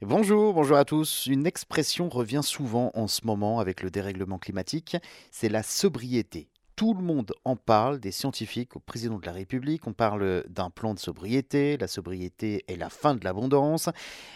Bonjour, bonjour à tous. Une expression revient souvent en ce moment avec le dérèglement climatique, c'est la sobriété. Tout le monde en parle, des scientifiques au président de la République, on parle d'un plan de sobriété, la sobriété est la fin de l'abondance,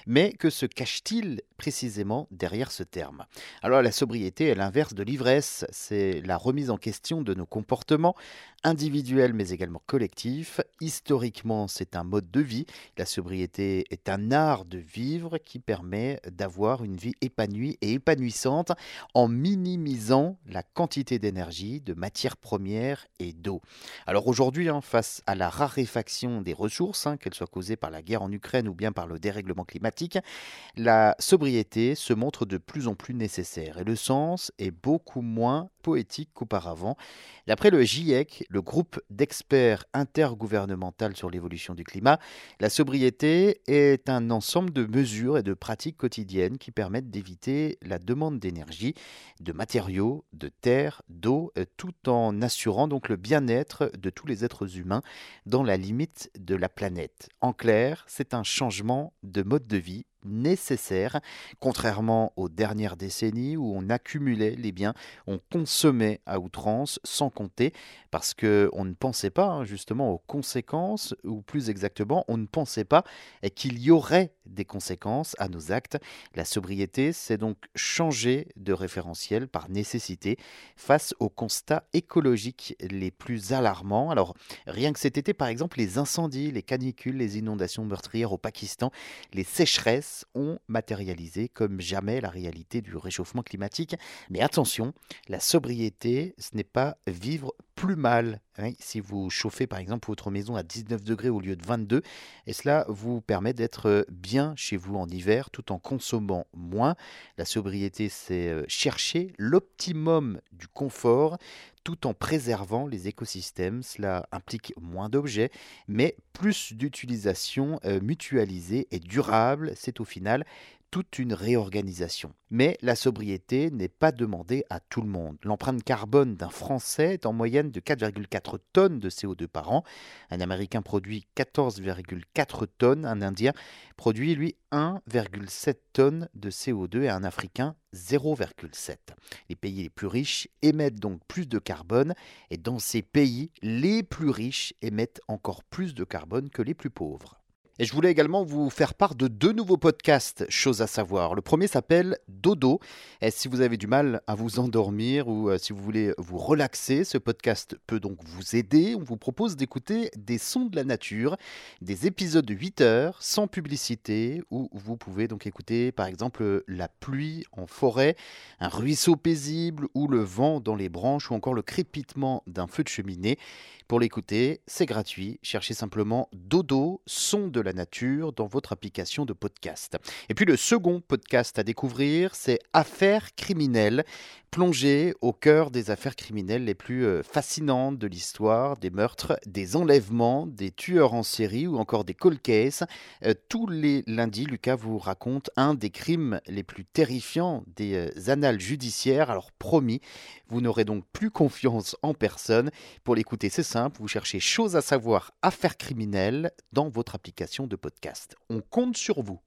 mais que se cache-t-il précisément derrière ce terme? Alors la sobriété est l'inverse de l'ivresse, c'est la remise en question de nos comportements, individuels mais également collectifs. Historiquement, c'est un mode de vie, la sobriété est un art de vivre qui permet d'avoir une vie épanouie et épanouissante en minimisant la quantité d'énergie, de matière premières et d'eau. Alors aujourd'hui, hein, face à la raréfaction des ressources, hein, qu'elles soient causées par la guerre en Ukraine ou bien par le dérèglement climatique, la sobriété se montre de plus en plus nécessaire et le sens est beaucoup moins poétique qu'auparavant. D'après le GIEC, le groupe d'experts intergouvernemental sur l'évolution du climat, la sobriété est un ensemble de mesures et de pratiques quotidiennes qui permettent d'éviter la demande d'énergie, de matériaux, de terre, d'eau, euh, tout en assurant donc le bien-être de tous les êtres humains dans la limite de la planète. En clair, c'est un changement de mode de vie nécessaire, contrairement aux dernières décennies où on accumulait les biens, on consommait à outrance sans compter, parce qu'on ne pensait pas hein, justement aux conséquences, ou plus exactement, on ne pensait pas qu'il y aurait des conséquences à nos actes. La sobriété, c'est donc changer de référentiel par nécessité face aux constats écologiques les plus alarmants. Alors, rien que cet été, par exemple, les incendies, les canicules, les inondations meurtrières au Pakistan, les sécheresses, ont matérialisé comme jamais la réalité du réchauffement climatique. Mais attention, la sobriété, ce n'est pas vivre plus mal. Hein. si vous chauffez par exemple votre maison à 19 degrés au lieu de 22, et cela vous permet d'être bien chez vous en hiver tout en consommant moins. La sobriété, c'est euh, chercher l'optimum du confort tout en préservant les écosystèmes. Cela implique moins d'objets, mais plus d'utilisation euh, mutualisée et durable. C'est au final toute une réorganisation. Mais la sobriété n'est pas demandée à tout le monde. L'empreinte carbone d'un Français est en moyenne de 4,4 tonnes de CO2 par an. Un Américain produit 14,4 tonnes. Un Indien produit, lui, 1,7 tonnes de CO2 et un Africain 0,7. Les pays les plus riches émettent donc plus de carbone et dans ces pays, les plus riches émettent encore plus de carbone que les plus pauvres. Et je voulais également vous faire part de deux nouveaux podcasts, choses à savoir. Le premier s'appelle Dodo. Et si vous avez du mal à vous endormir ou euh, si vous voulez vous relaxer, ce podcast peut donc vous aider. On vous propose d'écouter des sons de la nature, des épisodes de 8 heures sans publicité où vous pouvez donc écouter par exemple la pluie en forêt, un ruisseau paisible ou le vent dans les branches ou encore le crépitement d'un feu de cheminée. Pour l'écouter, c'est gratuit. Cherchez simplement Dodo, son de la nature dans votre application de podcast. Et puis le second podcast à découvrir, c'est Affaires criminelles, plongé au cœur des affaires criminelles les plus euh, fascinantes de l'histoire, des meurtres, des enlèvements, des tueurs en série ou encore des cold cases. Euh, tous les lundis, Lucas vous raconte un des crimes les plus terrifiants des euh, annales judiciaires. Alors promis, vous n'aurez donc plus confiance en personne. Pour l'écouter, c'est simple, vous cherchez choses à savoir, affaires criminelles dans votre application de podcast. On compte sur vous.